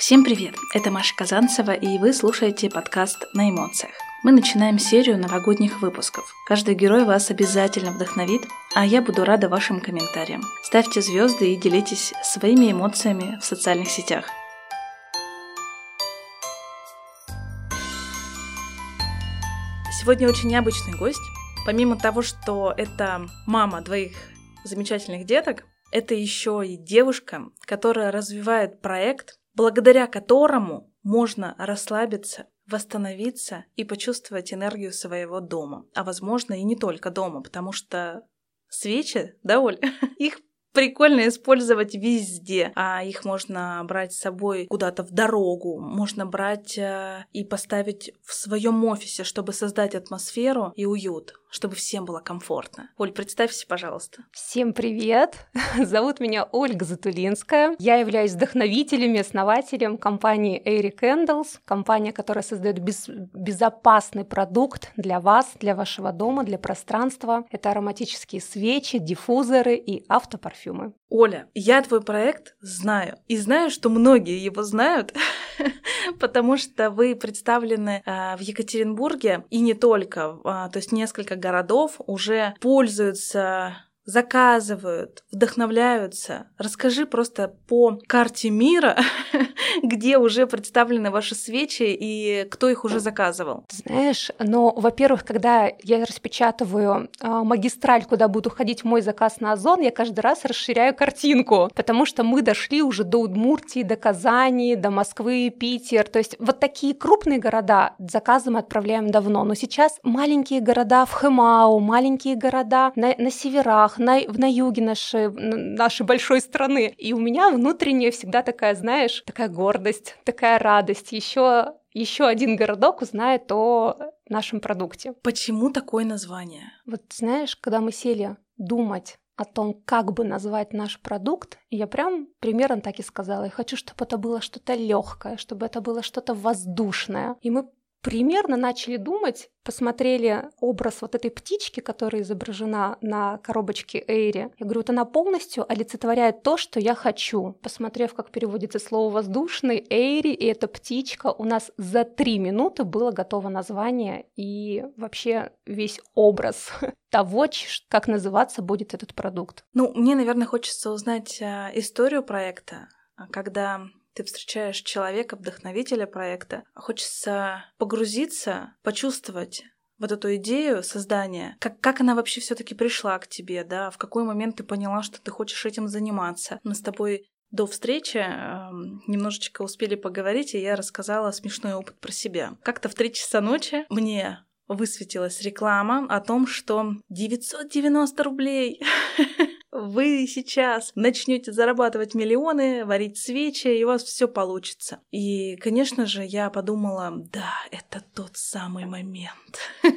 Всем привет! Это Маша Казанцева, и вы слушаете подкаст «На эмоциях». Мы начинаем серию новогодних выпусков. Каждый герой вас обязательно вдохновит, а я буду рада вашим комментариям. Ставьте звезды и делитесь своими эмоциями в социальных сетях. Сегодня очень необычный гость. Помимо того, что это мама двоих замечательных деток, это еще и девушка, которая развивает проект благодаря которому можно расслабиться, восстановиться и почувствовать энергию своего дома. А возможно и не только дома, потому что свечи, да, Оль, их прикольно использовать везде. А их можно брать с собой куда-то в дорогу, можно брать э, и поставить в своем офисе, чтобы создать атмосферу и уют чтобы всем было комфортно. Оль, представься, пожалуйста. Всем привет! Зовут меня Ольга Затулинская. Я являюсь вдохновителем и основателем компании Airy Candles, компания, которая создает без, безопасный продукт для вас, для вашего дома, для пространства. Это ароматические свечи, диффузоры и автопарфюмы. Оля, я твой проект знаю. И знаю, что многие его знают, потому что вы представлены э, в Екатеринбурге и не только. Э, то есть несколько городов уже пользуются заказывают, вдохновляются. Расскажи просто по карте мира, где уже представлены ваши свечи и кто их уже заказывал. Знаешь, ну, во-первых, когда я распечатываю э, магистраль, куда будет уходить мой заказ на Озон, я каждый раз расширяю картинку, потому что мы дошли уже до Удмуртии, до Казани, до Москвы, Питер. То есть вот такие крупные города заказы мы отправляем давно, но сейчас маленькие города в Хэмау, маленькие города на, на северах, на, на юге нашей, нашей большой страны. И у меня внутренняя всегда такая, знаешь, такая гордость, такая радость. Еще еще один городок узнает о нашем продукте. Почему такое название? Вот знаешь, когда мы сели думать о том, как бы назвать наш продукт, я прям примерно так и сказала. Я хочу, чтобы это было что-то легкое, чтобы это было что-то воздушное. И мы примерно начали думать, посмотрели образ вот этой птички, которая изображена на коробочке Эйри. Я говорю, вот она полностью олицетворяет то, что я хочу. Посмотрев, как переводится слово «воздушный», Эйри и эта птичка, у нас за три минуты было готово название и вообще весь образ того, как называться будет этот продукт. Ну, мне, наверное, хочется узнать а, историю проекта, когда ты встречаешь человека, вдохновителя проекта, хочется погрузиться, почувствовать вот эту идею создания, как, как она вообще все-таки пришла к тебе, да, в какой момент ты поняла, что ты хочешь этим заниматься. Мы с тобой до встречи э, немножечко успели поговорить, и я рассказала смешной опыт про себя. Как-то в три часа ночи мне высветилась реклама о том, что 990 рублей вы сейчас начнете зарабатывать миллионы, варить свечи, и у вас все получится. И, конечно же, я подумала, да, это тот самый момент.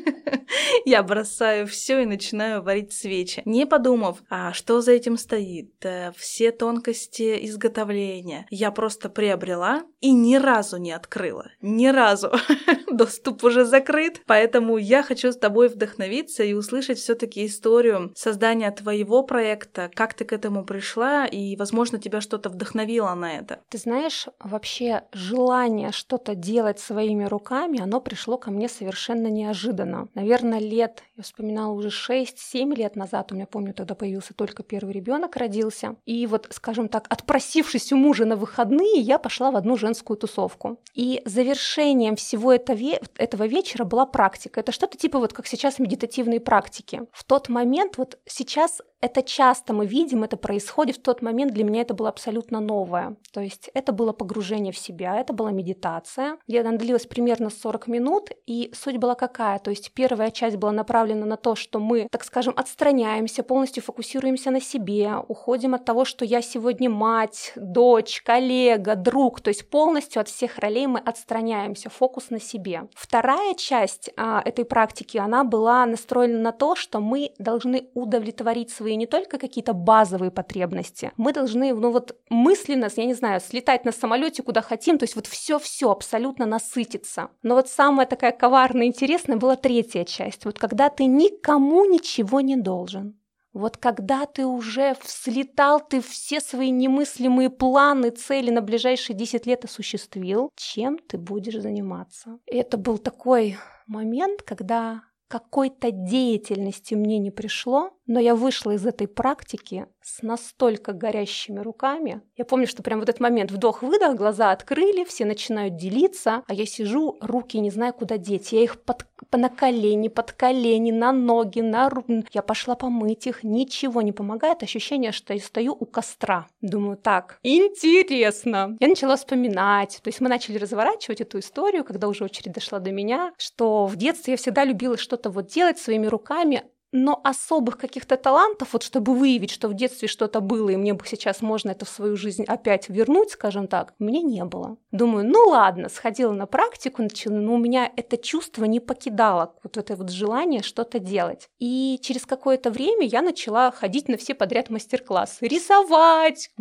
Я бросаю все и начинаю варить свечи, не подумав, а что за этим стоит, все тонкости изготовления. Я просто приобрела и ни разу не открыла, ни разу. Доступ уже закрыт, поэтому я хочу с тобой вдохновиться и услышать все-таки историю создания твоего проекта проекта, как ты к этому пришла, и, возможно, тебя что-то вдохновило на это? Ты знаешь, вообще желание что-то делать своими руками, оно пришло ко мне совершенно неожиданно. Наверное, лет, я вспоминала уже 6-7 лет назад, у меня, помню, тогда появился только первый ребенок родился. И вот, скажем так, отпросившись у мужа на выходные, я пошла в одну женскую тусовку. И завершением всего этого, вечера была практика. Это что-то типа вот как сейчас медитативные практики. В тот момент, вот сейчас это часто мы видим, это происходит в тот момент, для меня это было абсолютно новое. То есть это было погружение в себя, это была медитация, где она длилась примерно 40 минут, и суть была какая? То есть первая часть была направлена на то, что мы, так скажем, отстраняемся, полностью фокусируемся на себе, уходим от того, что я сегодня мать, дочь, коллега, друг, то есть полностью от всех ролей мы отстраняемся, фокус на себе. Вторая часть а, этой практики, она была настроена на то, что мы должны удовлетворить свои базовые, не только какие-то базовые потребности. Мы должны, ну вот мысленно, я не знаю, слетать на самолете куда хотим, то есть вот все-все абсолютно насытиться. Но вот самая такая коварная интересная была третья часть, вот когда ты никому ничего не должен. Вот когда ты уже слетал, ты все свои немыслимые планы, цели на ближайшие 10 лет осуществил, чем ты будешь заниматься? И это был такой момент, когда какой-то деятельности мне не пришло, но я вышла из этой практики с настолько горящими руками. Я помню, что прям вот этот момент вдох-выдох, глаза открыли, все начинают делиться, а я сижу, руки не знаю, куда деть. Я их под, на колени, под колени, на ноги, на руки. Я пошла помыть их, ничего не помогает. Ощущение, что я стою у костра. Думаю, так, интересно. Я начала вспоминать. То есть мы начали разворачивать эту историю, когда уже очередь дошла до меня, что в детстве я всегда любила что-то вот делать своими руками, но особых каких-то талантов, вот чтобы выявить, что в детстве что-то было, и мне бы сейчас можно это в свою жизнь опять вернуть, скажем так, мне не было. Думаю, ну ладно, сходила на практику, начала, но у меня это чувство не покидало, вот это вот желание что-то делать. И через какое-то время я начала ходить на все подряд мастер-классы, рисовать,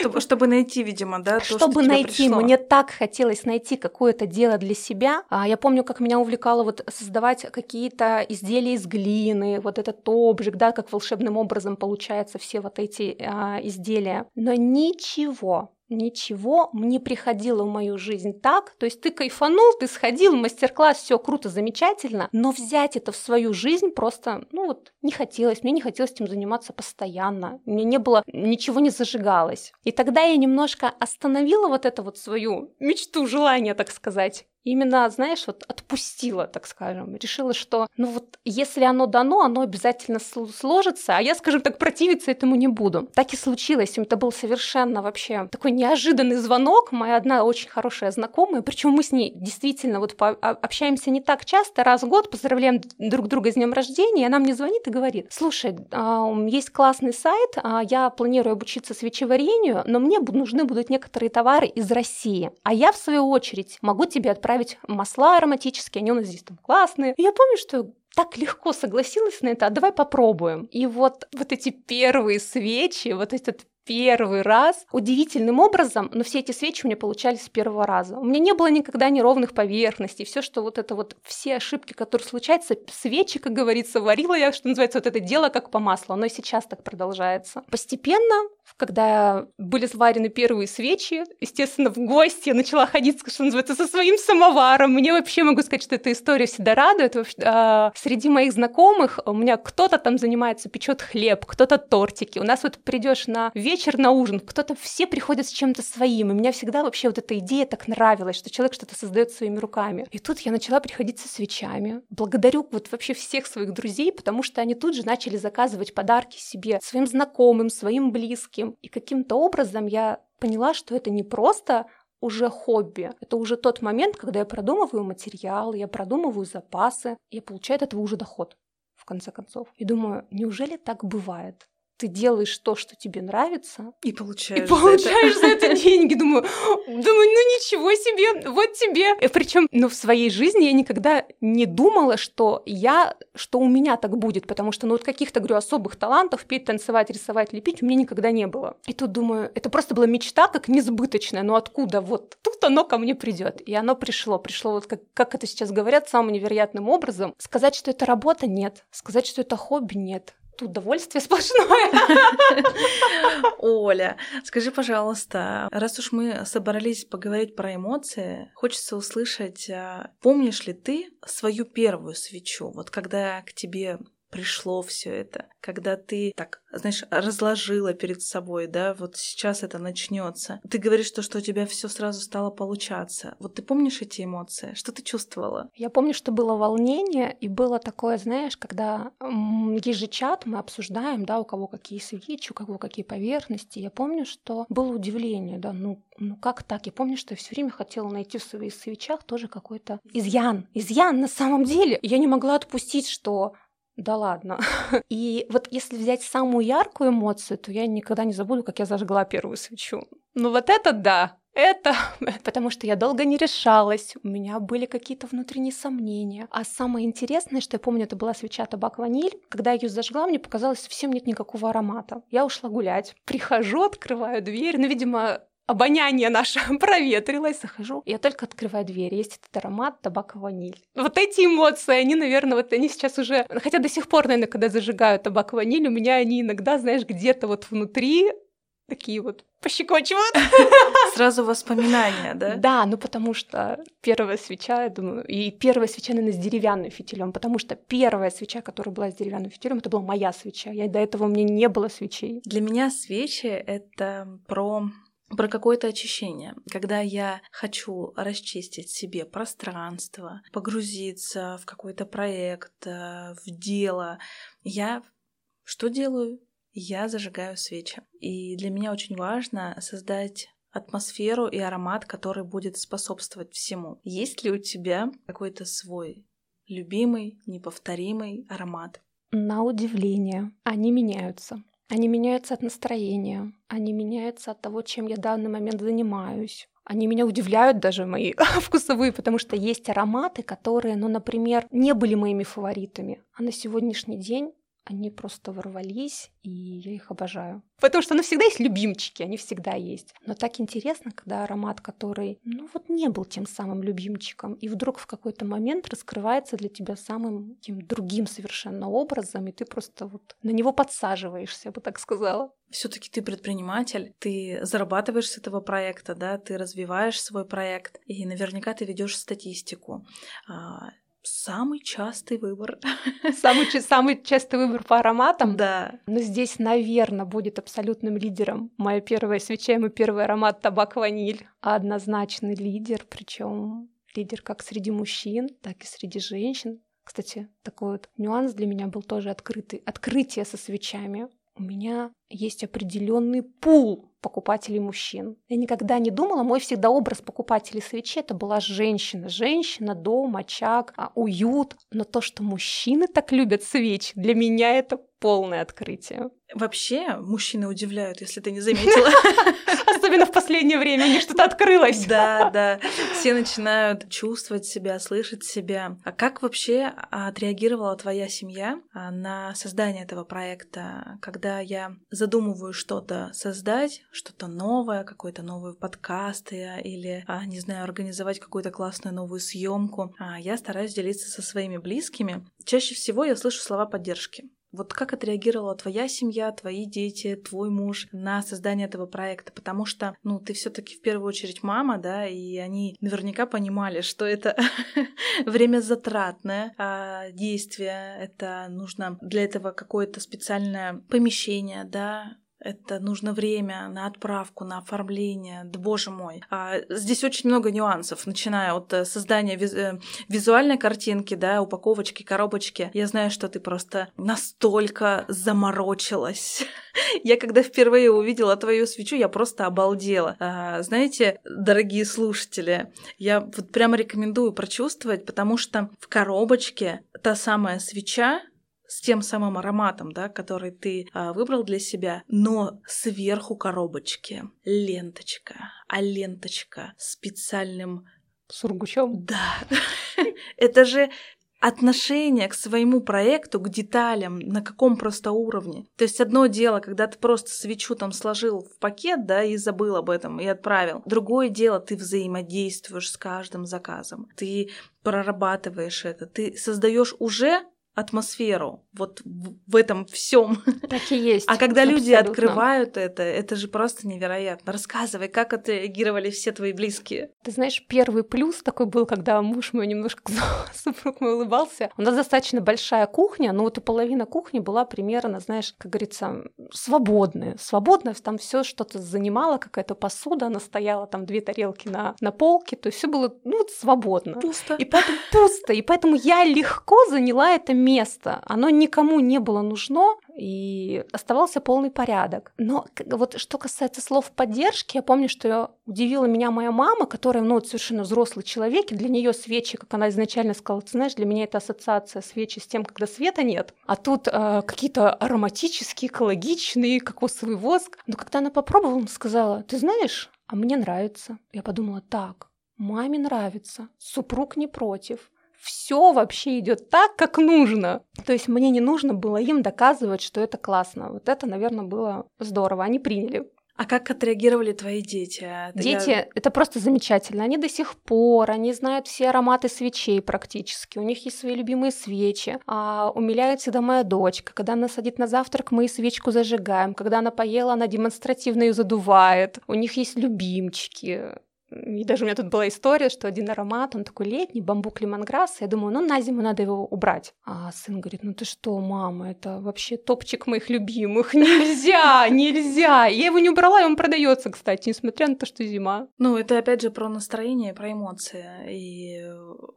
чтобы, чтобы найти, видимо, да, то, чтобы что найти, пришло. мне так хотелось найти какое-то дело для себя. А я помню, как меня увлекало вот создавать какие-то изделия из глины, глины, вот этот обжиг, да, как волшебным образом получаются все вот эти а, изделия. Но ничего, Ничего не приходило в мою жизнь так, то есть ты кайфанул, ты сходил, мастер-класс, все круто, замечательно, но взять это в свою жизнь просто, ну вот, не хотелось, мне не хотелось этим заниматься постоянно, мне не было, ничего не зажигалось. И тогда я немножко остановила вот это вот свою мечту, желание, так сказать, именно, знаешь, вот отпустила, так скажем. Решила, что, ну вот, если оно дано, оно обязательно сложится, а я, скажем так, противиться этому не буду. Так и случилось. Это был совершенно вообще такой неожиданный звонок. Моя одна очень хорошая знакомая, причем мы с ней действительно вот общаемся не так часто, раз в год, поздравляем друг друга с днем рождения, и она мне звонит и говорит, слушай, есть классный сайт, а я планирую обучиться свечеварению, но мне нужны будут некоторые товары из России, а я, в свою очередь, могу тебе отправить добавить масла ароматические, они у нас здесь там классные. И я помню, что так легко согласилась на это, а давай попробуем. И вот, вот эти первые свечи, вот этот первый раз удивительным образом, но все эти свечи у меня получались с первого раза. У меня не было никогда неровных поверхностей, все, что вот это вот, все ошибки, которые случаются, свечи, как говорится, варила я, что называется, вот это дело как по маслу, оно и сейчас так продолжается. Постепенно, когда были сварены первые свечи, естественно, в гости я начала ходить, что называется, со своим самоваром. Мне вообще могу сказать, что эта история всегда радует. А, среди моих знакомых у меня кто-то там занимается, печет хлеб, кто-то тортики. У нас вот придешь на вечер, вечер на ужин, кто-то все приходят с чем-то своим, и мне всегда вообще вот эта идея так нравилась, что человек что-то создает своими руками. И тут я начала приходить со свечами. Благодарю вот вообще всех своих друзей, потому что они тут же начали заказывать подарки себе, своим знакомым, своим близким. И каким-то образом я поняла, что это не просто уже хобби. Это уже тот момент, когда я продумываю материал, я продумываю запасы, я получаю от этого уже доход в конце концов. И думаю, неужели так бывает? Ты делаешь то, что тебе нравится. И получаешь. И получаешь за это, за это деньги. Думаю, думаю, ну ничего себе, вот тебе. И причем, ну, в своей жизни я никогда не думала, что я, что у меня так будет, потому что, ну, вот каких-то, говорю, особых талантов петь, танцевать, рисовать, лепить у меня никогда не было. И тут думаю, это просто была мечта как несбыточная, но откуда вот тут оно ко мне придет. И оно пришло, пришло вот как, как это сейчас говорят, самым невероятным образом. Сказать, что это работа, нет. Сказать, что это хобби, нет тут удовольствие сплошное. Оля, скажи, пожалуйста, раз уж мы собрались поговорить про эмоции, хочется услышать, а, помнишь ли ты свою первую свечу, вот когда к тебе пришло все это, когда ты так, знаешь, разложила перед собой, да, вот сейчас это начнется. Ты говоришь то, что у тебя все сразу стало получаться. Вот ты помнишь эти эмоции? Что ты чувствовала? Я помню, что было волнение, и было такое, знаешь, когда есть же чат, мы обсуждаем, да, у кого какие свечи, у кого какие поверхности. Я помню, что было удивление, да, ну, ну как так? Я помню, что я все время хотела найти в своих свечах тоже какой-то изъян. Изъян на самом деле. Я не могла отпустить, что да ладно. И вот если взять самую яркую эмоцию, то я никогда не забуду, как я зажгла первую свечу. Ну вот это да, это потому что я долго не решалась, у меня были какие-то внутренние сомнения. А самое интересное, что я помню, это была свеча табак-ваниль. Когда я ее зажгла, мне показалось, совсем нет никакого аромата. Я ушла гулять. Прихожу, открываю дверь, ну, видимо, обоняние наше проветрилось, захожу, я только открываю дверь, есть этот аромат табака ваниль. Вот эти эмоции, они, наверное, вот они сейчас уже, хотя до сих пор, наверное, когда зажигаю табак ваниль, у меня они иногда, знаешь, где-то вот внутри такие вот пощекочивают. Сразу воспоминания, да? Да, ну потому что первая свеча, я думаю, и первая свеча, наверное, с деревянным фитилем, потому что первая свеча, которая была с деревянным фитилем, это была моя свеча. Я до этого у меня не было свечей. Для меня свечи — это про про какое-то очищение, когда я хочу расчистить себе пространство, погрузиться в какой-то проект, э, в дело, я что делаю? Я зажигаю свечи. И для меня очень важно создать атмосферу и аромат, который будет способствовать всему. Есть ли у тебя какой-то свой любимый, неповторимый аромат? На удивление, они меняются. Они меняются от настроения, они меняются от того, чем я в данный момент занимаюсь. Они меня удивляют даже мои вкусовые, потому что есть ароматы, которые, ну, например, не были моими фаворитами, а на сегодняшний день они просто ворвались, и я их обожаю. Потому что, ну, всегда есть любимчики, они всегда есть. Но так интересно, когда аромат, который, ну, вот не был тем самым любимчиком, и вдруг в какой-то момент раскрывается для тебя самым тем другим совершенно образом, и ты просто вот на него подсаживаешься, я бы так сказала. Все-таки ты предприниматель, ты зарабатываешь с этого проекта, да, ты развиваешь свой проект, и наверняка ты ведешь статистику а, Самый частый выбор. Самый, самый частый выбор по ароматам? Да. Но здесь, наверное, будет абсолютным лидером моя первая свеча и мой первый аромат табак-ваниль. Однозначный лидер, причем лидер как среди мужчин, так и среди женщин. Кстати, такой вот нюанс для меня был тоже открытый. Открытие со свечами. У меня есть определенный пул покупателей мужчин. Я никогда не думала, мой всегда образ покупателей свечей это была женщина. Женщина, дом, очаг, а, уют. Но то, что мужчины так любят свечи, для меня это полное открытие. Вообще, мужчины удивляют, если ты не заметила. Особенно в последнее время, у них что-то открылось. Да, да. Все начинают чувствовать себя, слышать себя. А как вообще отреагировала твоя семья а, на создание этого проекта, когда я задумываю что-то создать, что-то новое, какой-то новый подкаст или, а, не знаю, организовать какую-то классную новую съемку, а, я стараюсь делиться со своими близкими. Чаще всего я слышу слова поддержки. Вот как отреагировала твоя семья, твои дети, твой муж на создание этого проекта? Потому что, ну, ты все таки в первую очередь мама, да, и они наверняка понимали, что это время затратное а действие, это нужно для этого какое-то специальное помещение, да, это нужно время на отправку, на оформление. Да боже мой. А, здесь очень много нюансов, начиная от э, создания виз э, визуальной картинки, да, упаковочки, коробочки. Я знаю, что ты просто настолько заморочилась. Я когда впервые увидела твою свечу, я просто обалдела. А, знаете, дорогие слушатели, я вот прямо рекомендую прочувствовать, потому что в коробочке та самая свеча, с тем самым ароматом, да, который ты а, выбрал для себя, но сверху коробочки ленточка, а ленточка специальным сургучом. Да, это же отношение к своему проекту, к деталям, на каком просто уровне. То есть одно дело, когда ты просто свечу там сложил в пакет, да, и забыл об этом, и отправил. Другое дело, ты взаимодействуешь с каждым заказом, ты прорабатываешь это, ты создаешь уже атмосферу вот в, этом всем. Так и есть. А когда люди открывают это, это же просто невероятно. Рассказывай, как отреагировали все твои близкие. Ты знаешь, первый плюс такой был, когда муж мой немножко супруг мой улыбался. У нас достаточно большая кухня, но вот и половина кухни была примерно, знаешь, как говорится, свободная. Свободная, там все что-то занимало, какая-то посуда, она стояла, там две тарелки на, на полке, то есть все было, ну, свободно. Пусто. И поэтому пусто, и поэтому я легко заняла это место. Оно никому не было нужно, и оставался полный порядок. Но вот что касается слов поддержки, я помню, что удивила меня моя мама, которая, ну, вот совершенно взрослый человек, и для нее свечи, как она изначально сказала, ты знаешь, для меня это ассоциация свечи с тем, когда света нет, а тут э, какие-то ароматические, экологичные, кокосовый воск. Но когда она попробовала, она сказала, ты знаешь, а мне нравится. Я подумала, так, маме нравится, супруг не против все вообще идет так, как нужно. То есть мне не нужно было им доказывать, что это классно. Вот это, наверное, было здорово. Они приняли. А как отреагировали твои дети? Дети Я... это просто замечательно. Они до сих пор, они знают все ароматы свечей практически. У них есть свои любимые свечи. А, умиляет всегда моя дочка. Когда она садит на завтрак, мы свечку зажигаем. Когда она поела, она демонстративно ее задувает. У них есть любимчики. И даже у меня тут была история, что один аромат, он такой летний, бамбук лимонграсс. Я думаю, ну на зиму надо его убрать. А сын говорит, ну ты что, мама, это вообще топчик моих любимых. Нельзя, нельзя. Я его не убрала, и он продается, кстати, несмотря на то, что зима. Ну, это опять же про настроение, про эмоции. И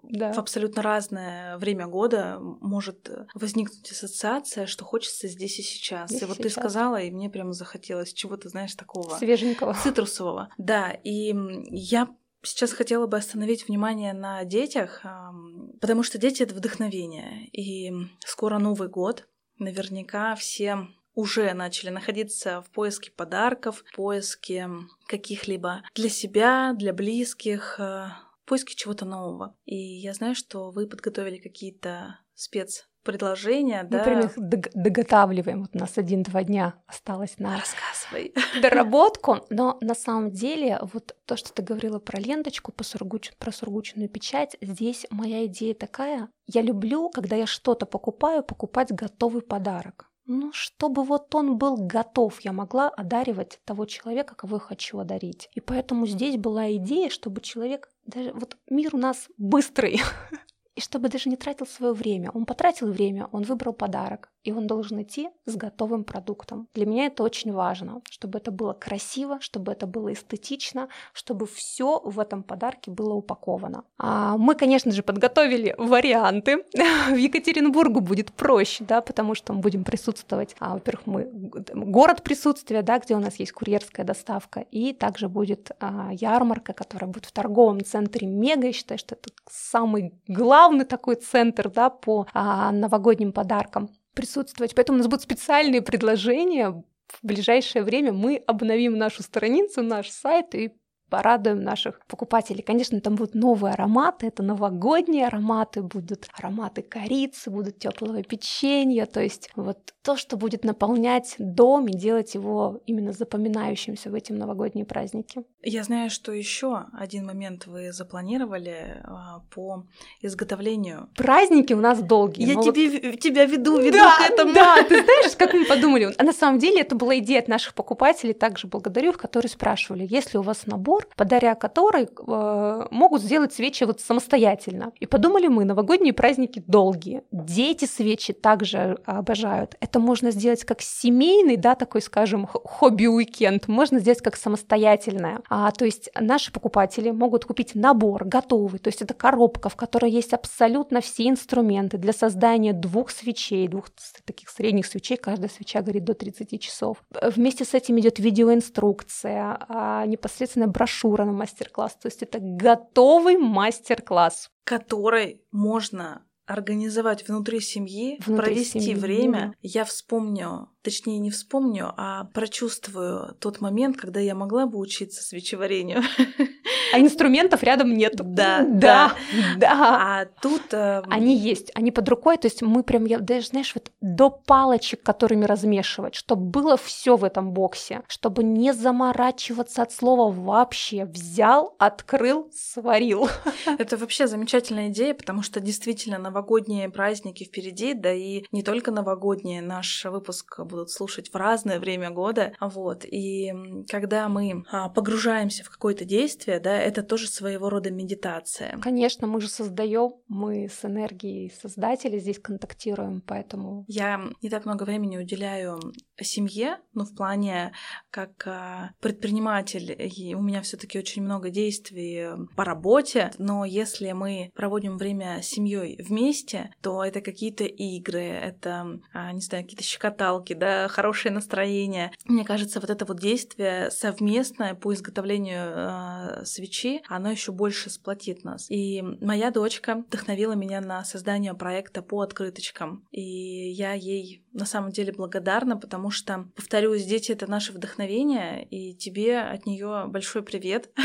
да. в абсолютно разное время года может возникнуть ассоциация, что хочется здесь и сейчас. Здесь и вот сейчас. ты сказала, и мне прямо захотелось чего-то, знаешь, такого... Свеженького. Цитрусового. Да, и я сейчас хотела бы остановить внимание на детях, потому что дети — это вдохновение. И скоро Новый год. Наверняка все уже начали находиться в поиске подарков, в поиске каких-либо для себя, для близких, э, в поиске чего-то нового. И я знаю, что вы подготовили какие-то спец предложения, да. прям их доготавливаем. Вот у нас один-два дня осталось на Рассказывай. доработку. Но на самом деле, вот то, что ты говорила про ленточку, про, сургуч... про сургучную печать, здесь моя идея такая. Я люблю, когда я что-то покупаю, покупать готовый подарок. Ну, чтобы вот он был готов, я могла одаривать того человека, кого я хочу одарить. И поэтому здесь была идея, чтобы человек даже вот мир у нас быстрый, и чтобы даже не тратил свое время. Он потратил время, он выбрал подарок, и он должен идти с готовым продуктом. Для меня это очень важно, чтобы это было красиво, чтобы это было эстетично, чтобы все в этом подарке было упаковано. А мы, конечно же, подготовили варианты. В Екатеринбургу будет проще, да, потому что мы будем присутствовать, а, во-первых, мы город присутствия, да, где у нас есть курьерская доставка, и также будет а, ярмарка, которая будет в торговом центре Мега. Я считаю, что это самый главный такой центр да, по а, новогодним подаркам присутствовать. Поэтому у нас будут специальные предложения. В ближайшее время мы обновим нашу страницу, наш сайт и порадуем наших покупателей. Конечно, там будут новые ароматы, это новогодние ароматы, будут ароматы корицы, будут теплого печенья, то есть вот то, что будет наполнять дом и делать его именно запоминающимся в эти новогодние праздники. Я знаю, что еще один момент вы запланировали а, по изготовлению. Праздники у нас долгие. Я тебе, вот... тебя веду, веду да, к этому. Да, ты знаешь, как мы подумали? А на самом деле это была идея от наших покупателей, также благодарю их, которые спрашивали, если у вас набор набор, подаря который э, могут сделать свечи вот самостоятельно. И подумали мы, новогодние праздники долгие. Дети свечи также обожают. Это можно сделать как семейный, да, такой, скажем, хобби-уикенд. Можно сделать как самостоятельное. А, то есть наши покупатели могут купить набор готовый. То есть это коробка, в которой есть абсолютно все инструменты для создания двух свечей, двух таких средних свечей. Каждая свеча горит до 30 часов. Вместе с этим идет видеоинструкция, а непосредственно брошюра на мастер-класс. То есть это готовый мастер-класс. Который можно организовать внутри семьи, внутри провести семьи, время. Я вспомню, точнее не вспомню, а прочувствую тот момент, когда я могла бы учиться свечеварению. А инструментов рядом нет. Да, да, да. А тут... Э... Они есть, они под рукой, то есть мы прям, я даже, знаешь, вот до палочек, которыми размешивать, чтобы было все в этом боксе, чтобы не заморачиваться от слова вообще. Взял, открыл, сварил. Это вообще замечательная идея, потому что действительно новогодние праздники впереди, да и не только новогодние, наш выпуск будут слушать в разное время года, вот, и когда мы а, погружаемся в какое-то действие, да, это тоже своего рода медитация. Конечно, мы же создаем, мы с энергией создателя здесь контактируем, поэтому... Я не так много времени уделяю семье, ну, в плане как а, предприниматель, и у меня все таки очень много действий по работе, но если мы проводим время с семьей вместе, то это какие-то игры, это, а, не знаю, какие-то щекоталки, да, хорошее настроение. Мне кажется, вот это вот действие совместное по изготовлению свечей свечи, оно еще больше сплотит нас. И моя дочка вдохновила меня на создание проекта по открыточкам. И я ей на самом деле благодарна, потому что, повторюсь, дети — это наше вдохновение, и тебе от нее большой привет.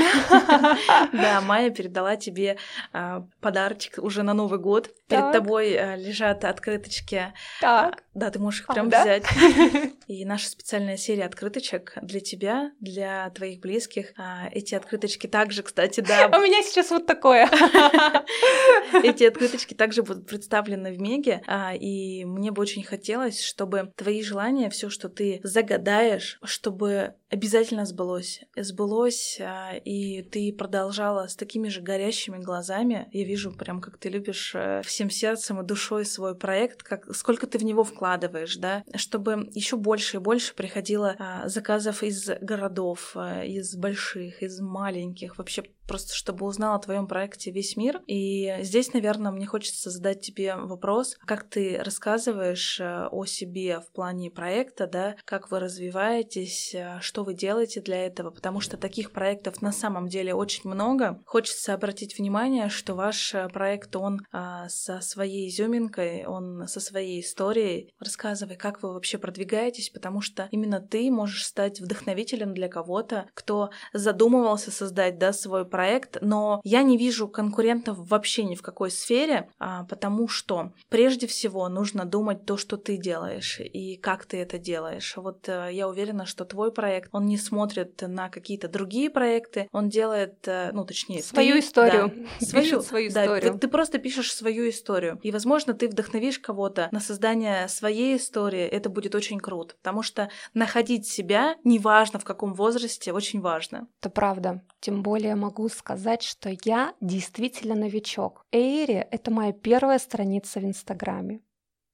Да, Майя передала тебе а, подарочек уже на Новый год. Перед тобой а, лежат открыточки. Так. Да, ты можешь их прям взять. И наша специальная серия открыточек для тебя, для твоих близких. А, эти открыточки также, кстати, да. У меня сейчас вот такое. Эти открыточки также будут представлены в Меге, и мне бы очень хотелось, чтобы твои желания, все, что ты загадаешь, чтобы обязательно сбылось. Сбылось, а, и ты продолжала с такими же горящими глазами. Я вижу прям, как ты любишь э, всем сердцем и душой свой проект, как сколько ты в него вкладываешь, да, чтобы еще больше и больше приходило а, заказов из городов, э, из больших, из маленьких, вообще просто чтобы узнал о твоем проекте весь мир. И здесь, наверное, мне хочется задать тебе вопрос, как ты рассказываешь э, о себе в плане проекта, да, как вы развиваетесь, э, что вы делаете для этого, потому что таких проектов на самом деле очень много. Хочется обратить внимание, что ваш э, проект, он а, со своей изюминкой, он со своей историей. Рассказывай, как вы вообще продвигаетесь, потому что именно ты можешь стать вдохновителем для кого-то, кто задумывался создать, да, свой проект, но я не вижу конкурентов вообще ни в какой сфере, а, потому что прежде всего нужно думать то, что ты делаешь и как ты это делаешь. Вот э, я уверена, что твой проект, он не смотрит на какие-то другие проекты, он делает, э, ну точнее, свою ты, историю, да, свою, свою да, историю. Ты, ты просто пишешь свою историю, и, возможно, ты вдохновишь кого-то на создание своей истории. Это будет очень круто, потому что находить себя, неважно в каком возрасте, очень важно. Это правда. Тем более могу могу сказать, что я действительно новичок. Эйри — это моя первая страница в Инстаграме.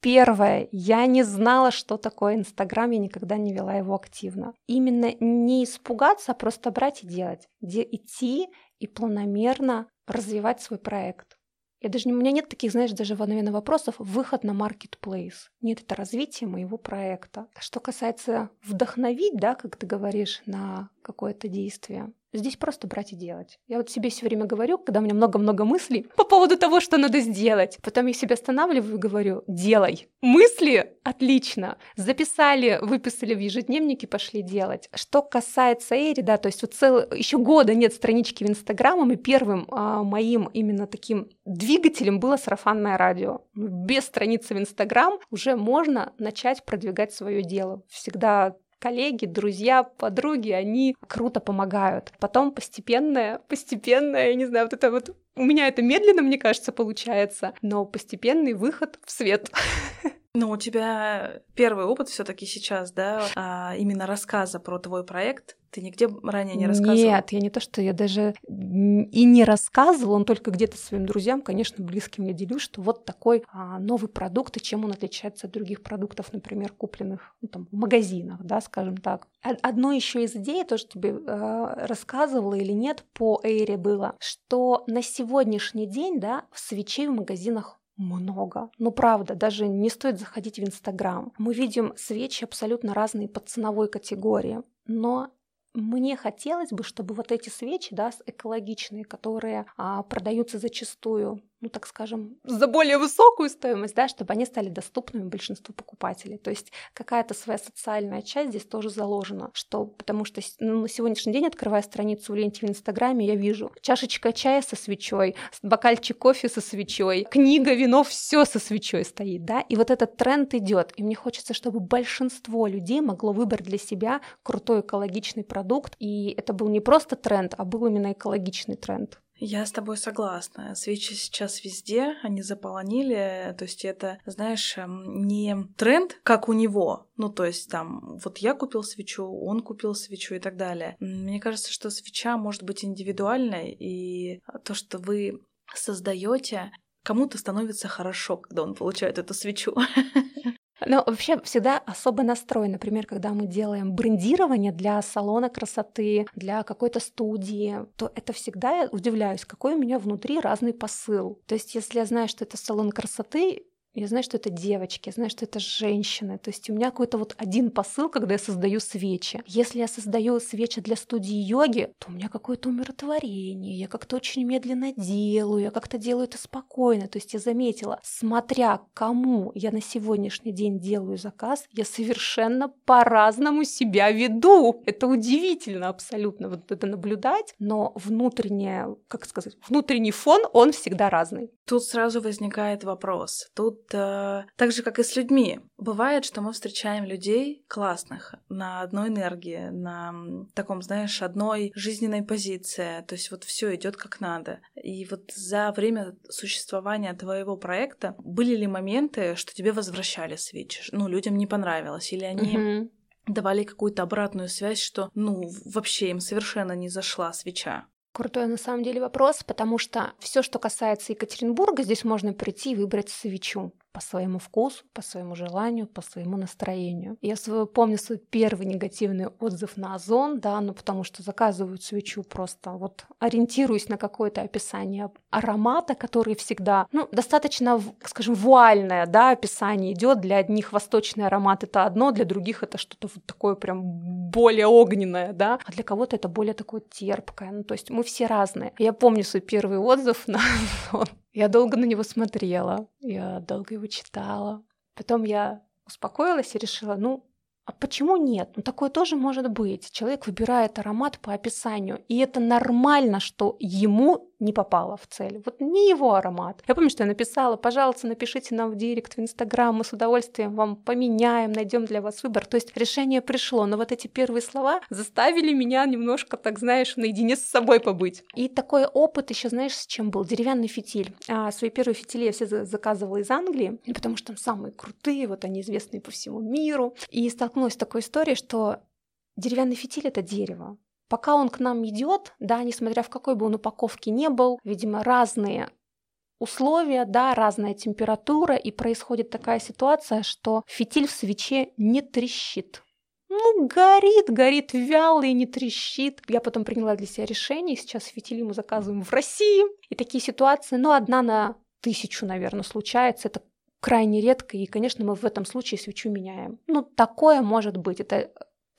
Первое, я не знала, что такое Инстаграм, я никогда не вела его активно. Именно не испугаться, а просто брать и делать. Где идти и планомерно развивать свой проект. Я даже у меня нет таких, знаешь, даже наверное, вопросов выход на marketplace. Нет, это развитие моего проекта. Что касается вдохновить, да, как ты говоришь, на какое-то действие, Здесь просто брать и делать. Я вот себе все время говорю, когда у меня много-много мыслей по поводу того, что надо сделать. Потом я себя останавливаю и говорю, делай. Мысли? Отлично. Записали, выписали в ежедневнике, пошли делать. Что касается Эри, да, то есть вот цел... еще года нет странички в Инстаграм, и первым а, моим именно таким двигателем было сарафанное радио. Без страницы в Инстаграм уже можно начать продвигать свое дело. Всегда коллеги, друзья, подруги, они круто помогают. Потом постепенно, постепенно, я не знаю, вот это вот у меня это медленно, мне кажется, получается, но постепенный выход в свет. Но у тебя первый опыт все-таки сейчас, да, а, именно рассказа про твой проект. Ты нигде ранее не рассказывала? Нет, я не то, что я даже и не рассказывала, он только где-то своим друзьям, конечно, близким я делюсь, что вот такой а, новый продукт, и чем он отличается от других продуктов, например, купленных ну, там, в магазинах, да, скажем так. Одно еще из идей, тоже тебе э, рассказывала или нет, по Эйре было, что на сегодняшний день, да, свечей в магазинах много. Ну, правда, даже не стоит заходить в Инстаграм. Мы видим свечи абсолютно разные по ценовой категории. Но мне хотелось бы, чтобы вот эти свечи, да, экологичные, которые а, продаются зачастую ну, так скажем, за более высокую стоимость, да, чтобы они стали доступными большинству покупателей. То есть какая-то своя социальная часть здесь тоже заложена, что, потому что ну, на сегодняшний день, открывая страницу в ленте в Инстаграме, я вижу чашечка чая со свечой, бокальчик кофе со свечой, книга, вино, все со свечой стоит, да, и вот этот тренд идет, и мне хочется, чтобы большинство людей могло выбрать для себя крутой экологичный продукт, и это был не просто тренд, а был именно экологичный тренд. Я с тобой согласна. Свечи сейчас везде, они заполонили. То есть это, знаешь, эм, не тренд, как у него. Ну, то есть там, вот я купил свечу, он купил свечу и так далее. Мне кажется, что свеча может быть индивидуальной, и то, что вы создаете, кому-то становится хорошо, когда он получает эту свечу. Но вообще всегда особый настрой. Например, когда мы делаем брендирование для салона красоты, для какой-то студии, то это всегда я удивляюсь, какой у меня внутри разный посыл. То есть, если я знаю, что это салон красоты, я знаю, что это девочки, я знаю, что это женщины. То есть у меня какой-то вот один посыл, когда я создаю свечи. Если я создаю свечи для студии йоги, то у меня какое-то умиротворение, я как-то очень медленно делаю, я как-то делаю это спокойно. То есть я заметила, смотря кому я на сегодняшний день делаю заказ, я совершенно по-разному себя веду. Это удивительно абсолютно вот это наблюдать, но внутреннее, как сказать, внутренний фон, он всегда разный. Тут сразу возникает вопрос. Тут э, так же, как и с людьми. Бывает, что мы встречаем людей классных на одной энергии, на таком, знаешь, одной жизненной позиции. То есть вот все идет как надо. И вот за время существования твоего проекта были ли моменты, что тебе возвращали свечи? Ну, людям не понравилось, или они давали какую-то обратную связь, что, ну, вообще им совершенно не зашла свеча? Крутой на самом деле вопрос, потому что все, что касается Екатеринбурга, здесь можно прийти и выбрать свечу по своему вкусу, по своему желанию, по своему настроению. Я свой, помню свой первый негативный отзыв на Озон, да, ну потому что заказывают свечу просто вот ориентируясь на какое-то описание аромата, который всегда, ну, достаточно, скажем, вуальное, да, описание идет. Для одних восточный аромат это одно, для других это что-то вот такое прям более огненное, да, а для кого-то это более такое терпкое. Ну, то есть мы все разные. Я помню свой первый отзыв на Озон. Я долго на него смотрела, я долго его читала. Потом я успокоилась и решила, ну, а почему нет? Ну, такое тоже может быть. Человек выбирает аромат по описанию, и это нормально, что ему не попала в цель. Вот не его аромат. Я помню, что я написала, пожалуйста, напишите нам в директ, в Инстаграм, мы с удовольствием вам поменяем, найдем для вас выбор. То есть решение пришло, но вот эти первые слова заставили меня немножко, так знаешь, наедине с собой побыть. И такой опыт еще, знаешь, с чем был? Деревянный фитиль. А свои первые фитили я все заказывала из Англии, потому что там самые крутые, вот они известные по всему миру. И столкнулась с такой историей, что деревянный фитиль — это дерево. Пока он к нам идет, да, несмотря в какой бы он упаковке не был, видимо, разные условия, да, разная температура, и происходит такая ситуация, что фитиль в свече не трещит. Ну, горит, горит вяло и не трещит. Я потом приняла для себя решение, сейчас фитили мы заказываем в России. И такие ситуации, ну, одна на тысячу, наверное, случается. Это крайне редко, и, конечно, мы в этом случае свечу меняем. Ну, такое может быть. Это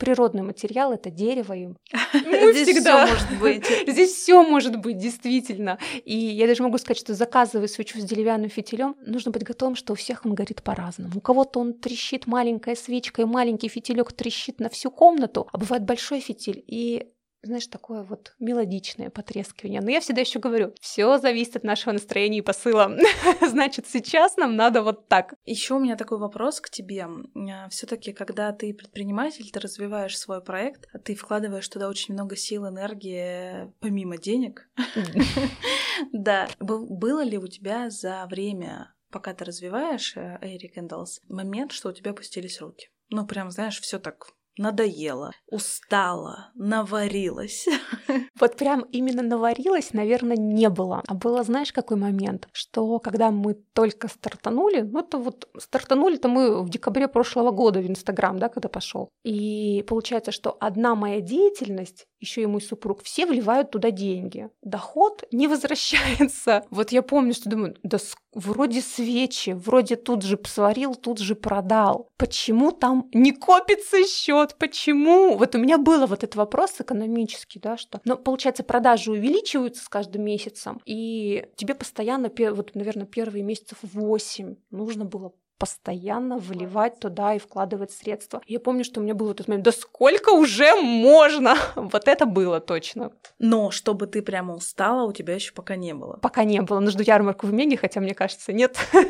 природный материал это дерево. И мы Здесь всегда... все может быть. Здесь все может быть, действительно. И я даже могу сказать, что заказывая свечу с деревянным фитилем, нужно быть готовым, что у всех он горит по-разному. У кого-то он трещит маленькая свечка, и маленький фитилек трещит на всю комнату, а бывает большой фитиль, и знаешь, такое вот мелодичное потрескивание. Но я всегда еще говорю, все зависит от нашего настроения и посыла. Значит, сейчас нам надо вот так. Еще у меня такой вопрос к тебе. А, Все-таки, когда ты предприниматель, ты развиваешь свой проект, а ты вкладываешь туда очень много сил, энергии, помимо денег. Да. Было ли у тебя за время пока ты развиваешь Эри Candles, момент, что у тебя опустились руки? Ну, прям, знаешь, все так надоело, устала, наварилась. Вот прям именно наварилась, наверное, не было. А было, знаешь, какой момент? Что когда мы только стартанули, ну это вот стартанули-то мы в декабре прошлого года в Инстаграм, да, когда пошел. И получается, что одна моя деятельность, еще и мой супруг, все вливают туда деньги. Доход не возвращается. Вот я помню, что думаю, да вроде свечи, вроде тут же сварил, тут же продал. Почему там не копится счет? Почему? Вот у меня был вот этот вопрос экономический, да, что, но ну, получается, продажи увеличиваются с каждым месяцем, и тебе постоянно, вот, наверное, первые месяцев 8 нужно было постоянно вливать туда и вкладывать средства. Я помню, что у меня был этот момент, да сколько уже можно? вот это было точно. Но чтобы ты прямо устала, у тебя еще пока не было. Пока не было. Нужно ярмарку в Меге, хотя мне кажется, нет.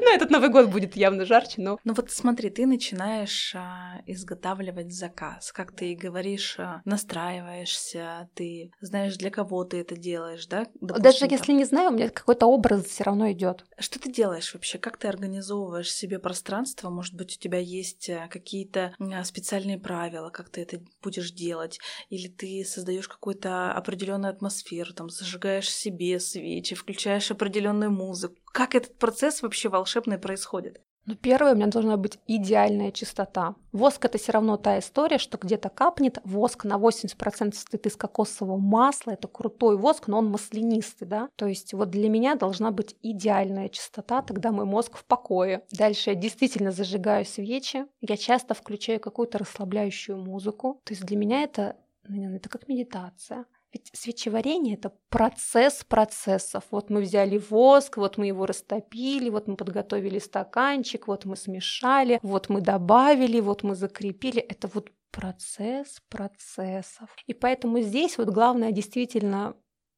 Ну, этот Новый год будет явно жарче, но... Ну вот смотри, ты начинаешь а, изготавливать заказ, как ты и говоришь, а, настраиваешься, ты знаешь, для кого ты это делаешь, да? Даже если не знаю, у меня какой-то образ все равно идет. Что ты делаешь вообще? Как ты организовываешь организовываешь себе пространство, может быть, у тебя есть э, какие-то э, специальные правила, как ты это будешь делать, или ты создаешь какую-то определенную атмосферу, там зажигаешь себе свечи, включаешь определенную музыку. Как этот процесс вообще волшебный происходит? Ну, первое, у меня должна быть идеальная чистота. Воск это все равно та история, что где-то капнет. Воск на 80% состоит из кокосового масла. Это крутой воск, но он маслянистый, да. То есть вот для меня должна быть идеальная чистота, тогда мой мозг в покое. Дальше я действительно зажигаю свечи. Я часто включаю какую-то расслабляющую музыку. То есть для меня это, ну, это как медитация. Ведь свечеварение — это процесс процессов. Вот мы взяли воск, вот мы его растопили, вот мы подготовили стаканчик, вот мы смешали, вот мы добавили, вот мы закрепили. Это вот процесс процессов. И поэтому здесь вот главное действительно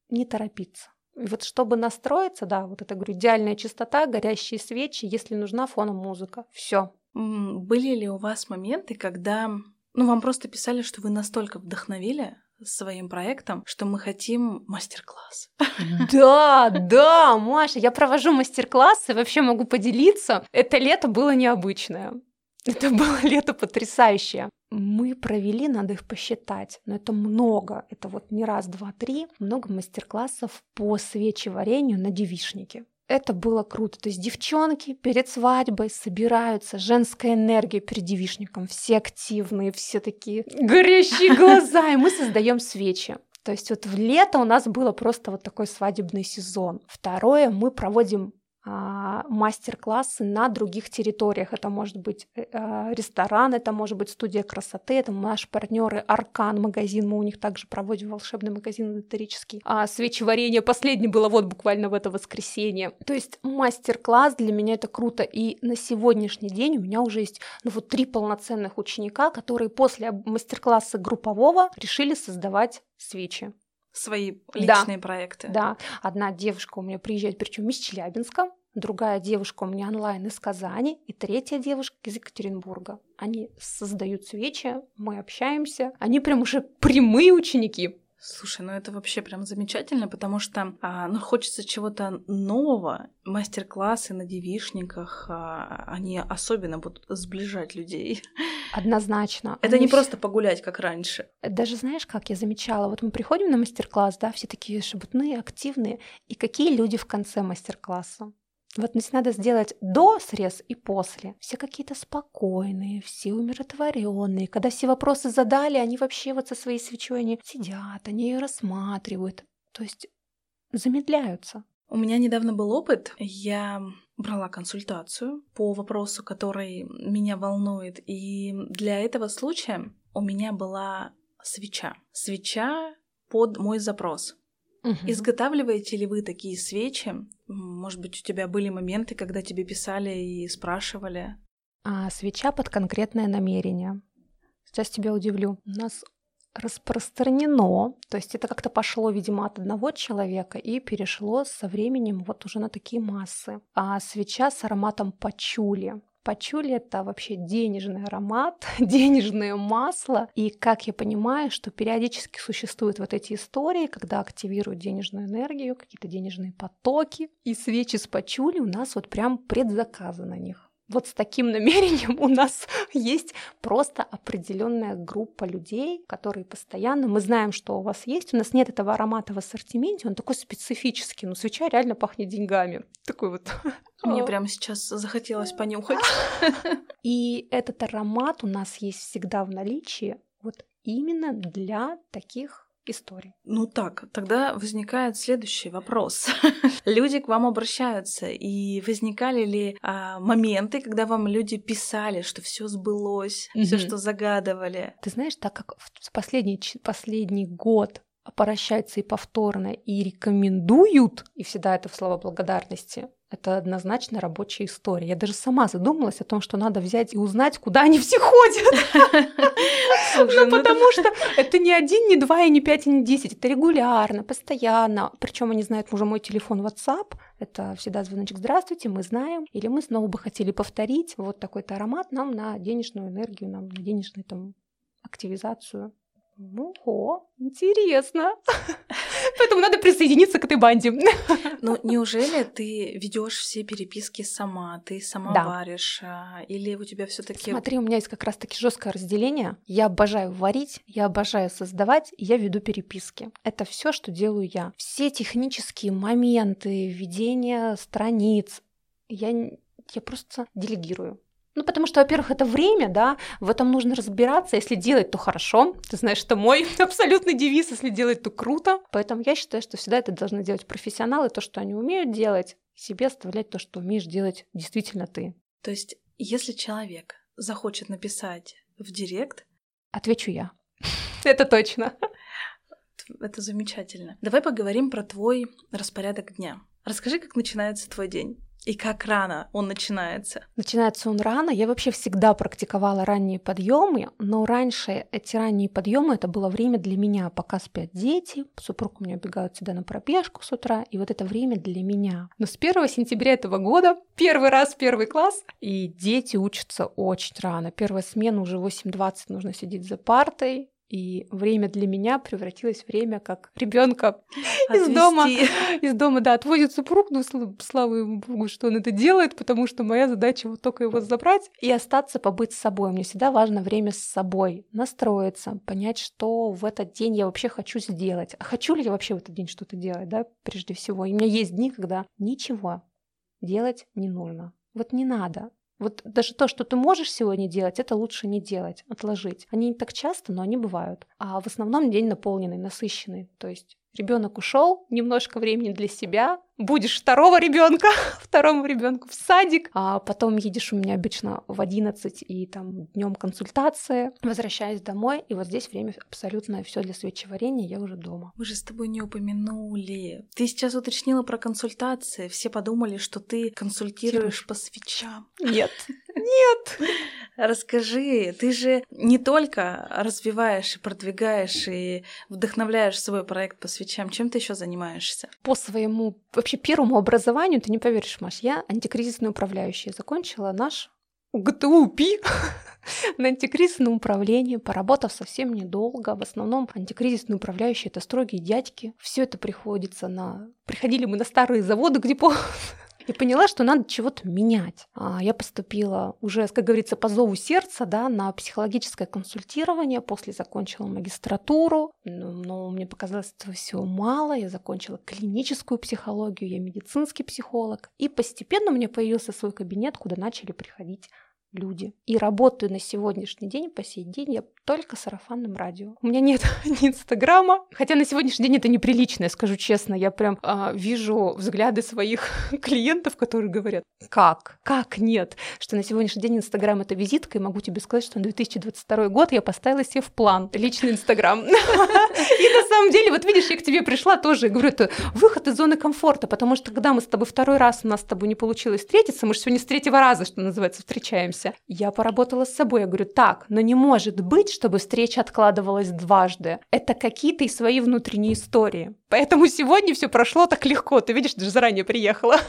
не торопиться. И вот чтобы настроиться, да, вот это, говорю, идеальная чистота, горящие свечи, если нужна фоном музыка. Все. Были ли у вас моменты, когда ну, вам просто писали, что вы настолько вдохновили своим проектом, что мы хотим мастер-класс. Да, да, Маша, я провожу мастер-классы, вообще могу поделиться. Это лето было необычное. Это было лето потрясающее. Мы провели, надо их посчитать, но это много. Это вот не раз, два, три. Много мастер-классов по свечеварению на девишнике. Это было круто. То есть девчонки перед свадьбой собираются, женская энергия перед девишником, все активные, все такие горящие глаза, и мы создаем свечи. То есть вот в лето у нас было просто вот такой свадебный сезон. Второе, мы проводим мастер-классы на других территориях. Это может быть э, а, ресторан, это может быть студия красоты, это наши партнеры Аркан магазин, мы у них также проводим волшебный магазин эзотерический. А свечеварение последнее было вот буквально в это воскресенье. То есть мастер-класс для меня это круто. И на сегодняшний день у меня уже есть ну вот три полноценных ученика, которые после мастер-класса группового решили создавать свечи свои личные да, проекты. Да, одна девушка у меня приезжает, причем из Челябинска, другая девушка у меня онлайн из Казани, и третья девушка из Екатеринбурга. Они создают свечи, мы общаемся, они прям уже прямые ученики. Слушай, ну это вообще прям замечательно, потому что а, ну, хочется чего-то нового. Мастер-классы на девишниках, а, они особенно будут сближать людей. Однозначно. Это они не просто погулять, как раньше. Даже знаешь, как я замечала, вот мы приходим на мастер-класс, да, все такие шебутные, активные, и какие люди в конце мастер-класса? Вот здесь надо сделать до срез и после. Все какие-то спокойные, все умиротворенные. Когда все вопросы задали, они вообще вот со своей свечой они сидят, они ее рассматривают. То есть замедляются. У меня недавно был опыт. Я брала консультацию по вопросу, который меня волнует. И для этого случая у меня была свеча. Свеча под мой запрос. Угу. Изготавливаете ли вы такие свечи? Может быть, у тебя были моменты, когда тебе писали и спрашивали? А, свеча под конкретное намерение. Сейчас тебя удивлю. У нас распространено, то есть это как-то пошло, видимо, от одного человека и перешло со временем вот уже на такие массы. А свеча с ароматом пачули. Пачули — это вообще денежный аромат, денежное масло. И как я понимаю, что периодически существуют вот эти истории, когда активируют денежную энергию, какие-то денежные потоки. И свечи с пачули у нас вот прям предзаказы на них вот с таким намерением у нас есть просто определенная группа людей, которые постоянно, мы знаем, что у вас есть, у нас нет этого аромата в ассортименте, он такой специфический, ну свеча реально пахнет деньгами. Такой вот. Мне прямо сейчас захотелось понюхать. И этот аромат у нас есть всегда в наличии, вот именно для таких историй. Ну так, тогда возникает следующий вопрос. люди к вам обращаются, и возникали ли а, моменты, когда вам люди писали, что все сбылось, mm-hmm. все, что загадывали? Ты знаешь, так как в последний, последний год обращаются и повторно, и рекомендуют, и всегда это в слово благодарности, это однозначно рабочая история. Я даже сама задумалась о том, что надо взять и узнать, куда они все ходят. Ну, ну потому что это не один, не два, и не пять, и не десять. Это регулярно, постоянно. Причем они знают уже мой телефон WhatsApp. Это всегда звоночек «Здравствуйте, мы знаем». Или мы снова бы хотели повторить вот такой-то аромат нам на денежную энергию, нам на денежную там активизацию. Ну, о, интересно. Поэтому надо присоединиться к этой банде. Ну, неужели ты ведешь все переписки сама, ты сама да. варишь, а, или у тебя все таки Смотри, у меня есть как раз-таки жесткое разделение. Я обожаю варить, я обожаю создавать, я веду переписки. Это все, что делаю я. Все технические моменты, ведения страниц, я я просто делегирую. Ну, потому что, во-первых, это время, да, в этом нужно разбираться. Если делать, то хорошо. Ты знаешь, что мой абсолютный девиз, если делать, то круто. Поэтому я считаю, что всегда это должны делать профессионалы, то, что они умеют делать, себе оставлять то, что умеешь делать действительно ты. То есть, если человек захочет написать в директ... Отвечу я. Это точно. Это замечательно. Давай поговорим про твой распорядок дня. Расскажи, как начинается твой день. И как рано он начинается? Начинается он рано. Я вообще всегда практиковала ранние подъемы, но раньше эти ранние подъемы это было время для меня, пока спят дети, супруг у меня убегают сюда на пробежку с утра, и вот это время для меня. Но с 1 сентября этого года, первый раз первый класс, и дети учатся очень рано. Первая смена уже 8.20 нужно сидеть за партой, и время для меня превратилось в время, как ребенка из дома, из дома, да, отвозит супруг, ну, слава ему богу, что он это делает, потому что моя задача вот только его забрать и остаться, побыть с собой. Мне всегда важно время с собой, настроиться, понять, что в этот день я вообще хочу сделать. А хочу ли я вообще в этот день что-то делать, да, прежде всего. И у меня есть дни, когда ничего делать не нужно. Вот не надо. Вот даже то, что ты можешь сегодня делать, это лучше не делать, отложить. Они не так часто, но они бывают. А в основном день наполненный, насыщенный. То есть ребенок ушел, немножко времени для себя, будешь второго ребенка, второму ребенку в садик, а потом едешь у меня обычно в 11 и там днем консультация, возвращаюсь домой, и вот здесь время абсолютно все для свечеварения, я уже дома. Мы же с тобой не упомянули. Ты сейчас уточнила про консультации, все подумали, что ты консультируешь Тируешь. по свечам. Нет. Нет. Расскажи, ты же не только развиваешь и продвигаешь и вдохновляешь свой проект по свечам, чем ты еще занимаешься? По своему вообще первому образованию, ты не поверишь, Маш, я антикризисный управляющий. Закончила наш ГТУ ПИ на антикризисном управлении, поработав совсем недолго. В основном антикризисные управляющие — это строгие дядьки. Все это приходится на... Приходили мы на старые заводы, где по и поняла, что надо чего-то менять. А, я поступила уже, как говорится, по зову сердца да, на психологическое консультирование, после закончила магистратуру, но мне показалось этого всего мало, я закончила клиническую психологию, я медицинский психолог, и постепенно у меня появился свой кабинет, куда начали приходить люди. И работаю на сегодняшний день, по сей день, я только сарафанным радио. У меня нет ни Инстаграма, хотя на сегодняшний день это неприлично, я скажу честно. Я прям а, вижу взгляды своих клиентов, которые говорят, как? Как нет? Что на сегодняшний день Инстаграм — это визитка, и могу тебе сказать, что на 2022 год я поставила себе в план личный Инстаграм. И на самом деле, вот видишь, я к тебе пришла тоже, говорю, это выход из зоны комфорта, потому что когда мы с тобой второй раз, у нас с тобой не получилось встретиться, мы же сегодня с третьего раза, что называется, встречаемся, я поработала с собой, я говорю, так, но не может быть, чтобы встреча откладывалась дважды. Это какие-то свои внутренние истории. Поэтому сегодня все прошло так легко. Ты видишь, даже заранее приехала.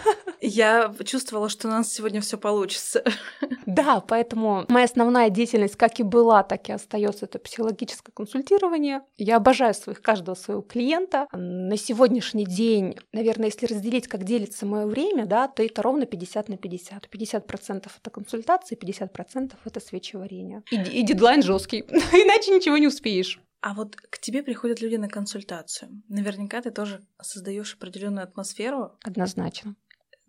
Я чувствовала, что у нас сегодня все получится. Да, поэтому моя основная деятельность, как и была, так и остается, это психологическое консультирование. Я обожаю своих каждого своего клиента. На сегодняшний день, наверное, если разделить, как делится мое время, да, то это ровно 50 на 50. 50% это консультации, 50% это свечеварение. И, и дедлайн жесткий, иначе ничего не успеешь. А вот к тебе приходят люди на консультацию. Наверняка ты тоже создаешь определенную атмосферу. Однозначно.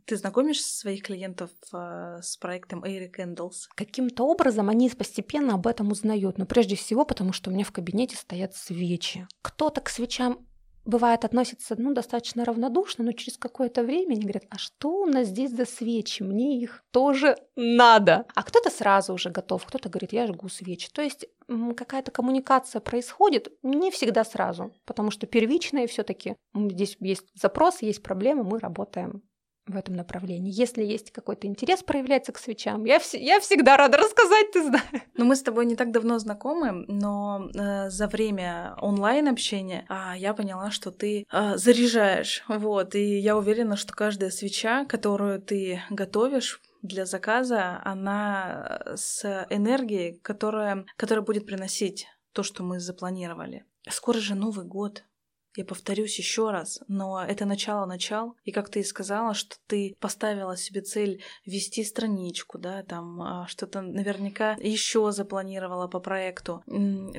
Ты знакомишь своих клиентов э, с проектом Airy Candles? Каким-то образом они постепенно об этом узнают, но прежде всего потому, что у меня в кабинете стоят свечи. Кто-то к свечам бывает относится ну, достаточно равнодушно, но через какое-то время они говорят, а что у нас здесь за свечи? Мне их тоже надо. А кто-то сразу уже готов, кто-то говорит, я жгу свечи. То есть какая-то коммуникация происходит не всегда сразу, потому что первичные все-таки здесь есть запросы, есть проблемы, мы работаем в этом направлении. Если есть какой-то интерес проявляется к свечам, я, вс- я всегда рада рассказать, ты знаешь. Ну, мы с тобой не так давно знакомы, но э, за время онлайн-общения э, я поняла, что ты э, заряжаешь, вот, и я уверена, что каждая свеча, которую ты готовишь, для заказа, она с энергией, которая, которая будет приносить то, что мы запланировали. Скоро же Новый год. Я повторюсь еще раз, но это начало-начал. И как ты и сказала, что ты поставила себе цель вести страничку, да, там а, что-то наверняка еще запланировала по проекту.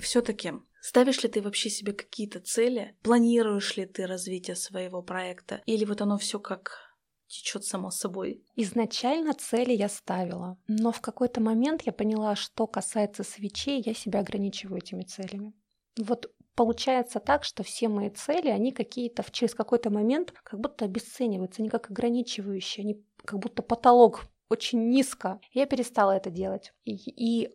Все-таки Ставишь ли ты вообще себе какие-то цели? Планируешь ли ты развитие своего проекта? Или вот оно все как течет само собой? Изначально цели я ставила, но в какой-то момент я поняла, что касается свечей, я себя ограничиваю этими целями. Вот получается так, что все мои цели, они какие-то через какой-то момент как будто обесцениваются, они как ограничивающие, они как будто потолок очень низко. Я перестала это делать. И, и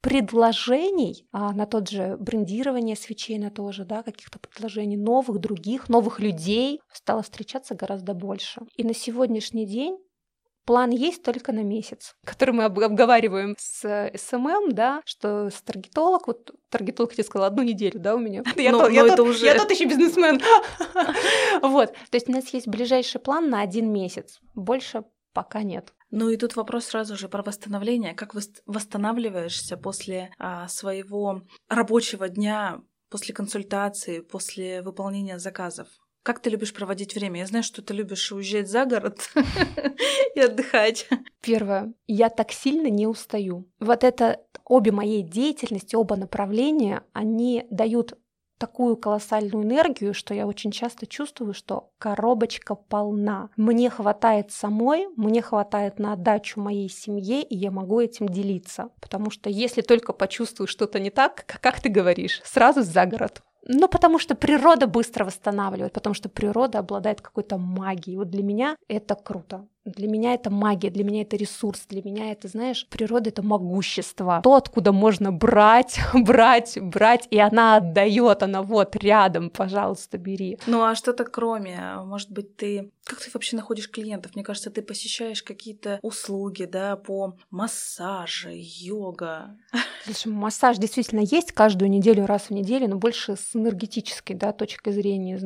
предложений а, на тот же брендирование свечей, на то же, да, каких-то предложений новых, других, новых людей стало встречаться гораздо больше. И на сегодняшний день план есть только на месяц, который мы обговариваем с SMM, да, что с таргетолог, вот таргетолог, я сказала, одну неделю, да, у меня. Я, но, тот, но я, тот, уже... я тот еще бизнесмен. Вот, то есть у нас есть ближайший план на один месяц, больше пока нет. Ну и тут вопрос сразу же про восстановление. Как восстанавливаешься после а, своего рабочего дня, после консультации, после выполнения заказов? Как ты любишь проводить время? Я знаю, что ты любишь уезжать за город и отдыхать. Первое. Я так сильно не устаю. Вот это обе моей деятельности, оба направления, они дают такую колоссальную энергию, что я очень часто чувствую, что коробочка полна. Мне хватает самой, мне хватает на отдачу моей семье, и я могу этим делиться. Потому что если только почувствую что-то не так, как ты говоришь, сразу за город. Ну, потому что природа быстро восстанавливает, потому что природа обладает какой-то магией. Вот для меня это круто. Для меня это магия, для меня это ресурс, для меня это, знаешь, природа это могущество. То, откуда можно брать, брать, брать, и она отдает, она вот рядом, пожалуйста, бери. Ну а что-то кроме, может быть, ты как ты вообще находишь клиентов? Мне кажется, ты посещаешь какие-то услуги, да, по массаже, йога. Слушай, массаж действительно есть каждую неделю, раз в неделю, но больше с энергетической, да, точкой зрения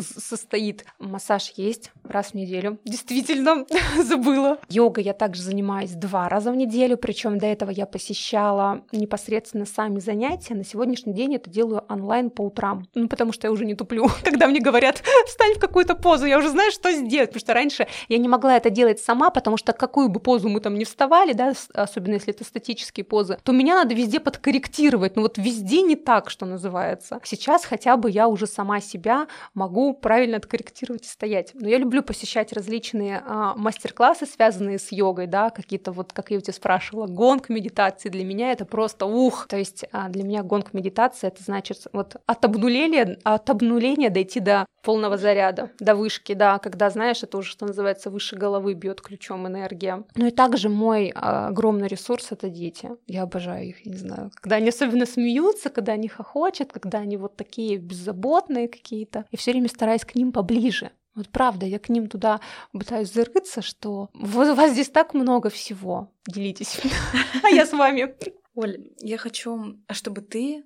состоит. Массаж есть раз в неделю. Действительно, забыла. Йога я также занимаюсь два раза в неделю, причем до этого я посещала непосредственно сами занятия. На сегодняшний день это делаю онлайн по утрам. Ну, потому что я уже не туплю. Когда мне говорят, встань в какую-то позу, я уже знаю, что сделать, потому что раньше я не могла это делать сама, потому что какую бы позу мы там не вставали, да, особенно если это статические позы, то меня надо везде подкорректировать, ну вот везде не так, что называется. Сейчас хотя бы я уже сама себя могу правильно откорректировать и стоять. Но я люблю посещать различные а, мастер-классы, связанные с йогой, да, какие-то вот, как я у тебя спрашивала, гонка медитации для меня это просто ух. То есть а, для меня гонка медитации это значит вот от обнуления, от обнуления дойти до полного заряда, до вышки, да, когда, знаешь, это уже, что называется, выше головы бьет ключом энергия. Ну и также мой а, огромный ресурс — это дети. Я обожаю их, не знаю. Когда они особенно смеются, когда они хохочут, когда они вот такие беззаботные какие-то. И все время стараюсь к ним поближе. Вот правда, я к ним туда пытаюсь зарыться, что у вас здесь так много всего. Делитесь. А я с вами. Оль, я хочу, чтобы ты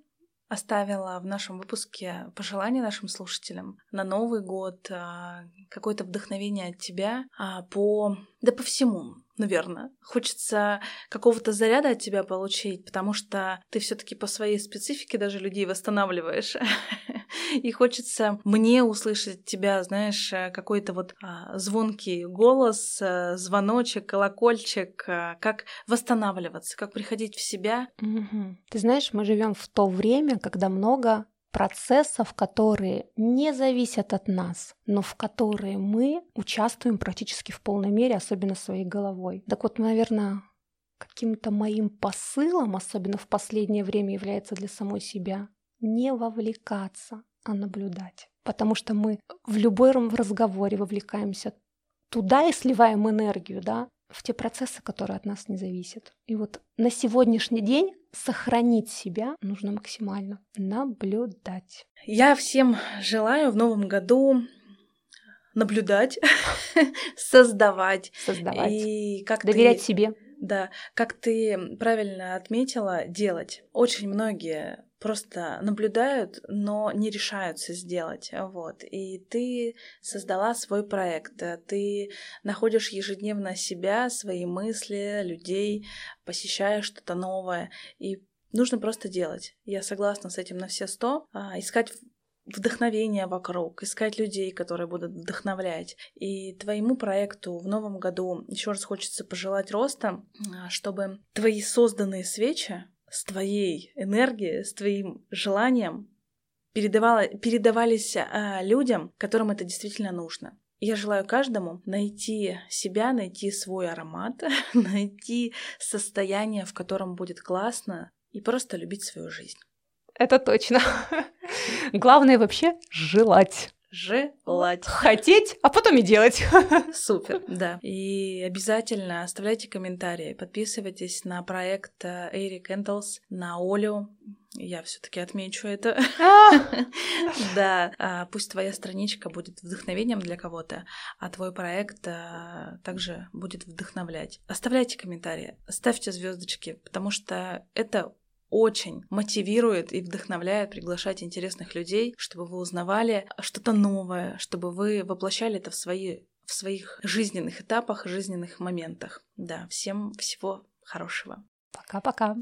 оставила в нашем выпуске пожелание нашим слушателям на Новый год, а, какое-то вдохновение от тебя а, по... да по всему, наверное. Хочется какого-то заряда от тебя получить, потому что ты все таки по своей специфике даже людей восстанавливаешь. И хочется мне услышать тебя, знаешь, какой-то вот а, звонкий голос, а, звоночек, колокольчик, а, как восстанавливаться, как приходить в себя. Ты знаешь, мы живем в то время, когда много процессов, которые не зависят от нас, но в которые мы участвуем практически в полной мере, особенно своей головой. Так вот, наверное, каким-то моим посылом, особенно в последнее время, является для самой себя не вовлекаться, а наблюдать. Потому что мы в любом разговоре вовлекаемся туда и сливаем энергию, да, в те процессы, которые от нас не зависят. И вот на сегодняшний день сохранить себя нужно максимально наблюдать. Я всем желаю в новом году наблюдать, создавать. Создавать. И как Доверять ты, себе. Да, как ты правильно отметила, делать. Очень многие просто наблюдают, но не решаются сделать. Вот. И ты создала свой проект, ты находишь ежедневно себя, свои мысли, людей, посещаешь что-то новое. И нужно просто делать. Я согласна с этим на все сто. А, искать вдохновение вокруг, искать людей, которые будут вдохновлять. И твоему проекту в новом году еще раз хочется пожелать роста, а, чтобы твои созданные свечи с твоей энергией, с твоим желанием передавала, передавались а, людям, которым это действительно нужно. Я желаю каждому найти себя, найти свой аромат, найти состояние, в котором будет классно, и просто любить свою жизнь. Это точно. Главное вообще желать. Желать. Хотеть, а потом и делать. Супер, да. И обязательно оставляйте комментарии, подписывайтесь на проект Эйри Кэндлс, на Олю, я все-таки отмечу это. Да, а, пусть твоя страничка будет вдохновением для кого-то, а твой проект а, также будет вдохновлять. Оставляйте комментарии, ставьте звездочки, потому что это очень мотивирует и вдохновляет приглашать интересных людей, чтобы вы узнавали что-то новое, чтобы вы воплощали это в свои в своих жизненных этапах, жизненных моментах. Да, всем всего хорошего. Пока-пока.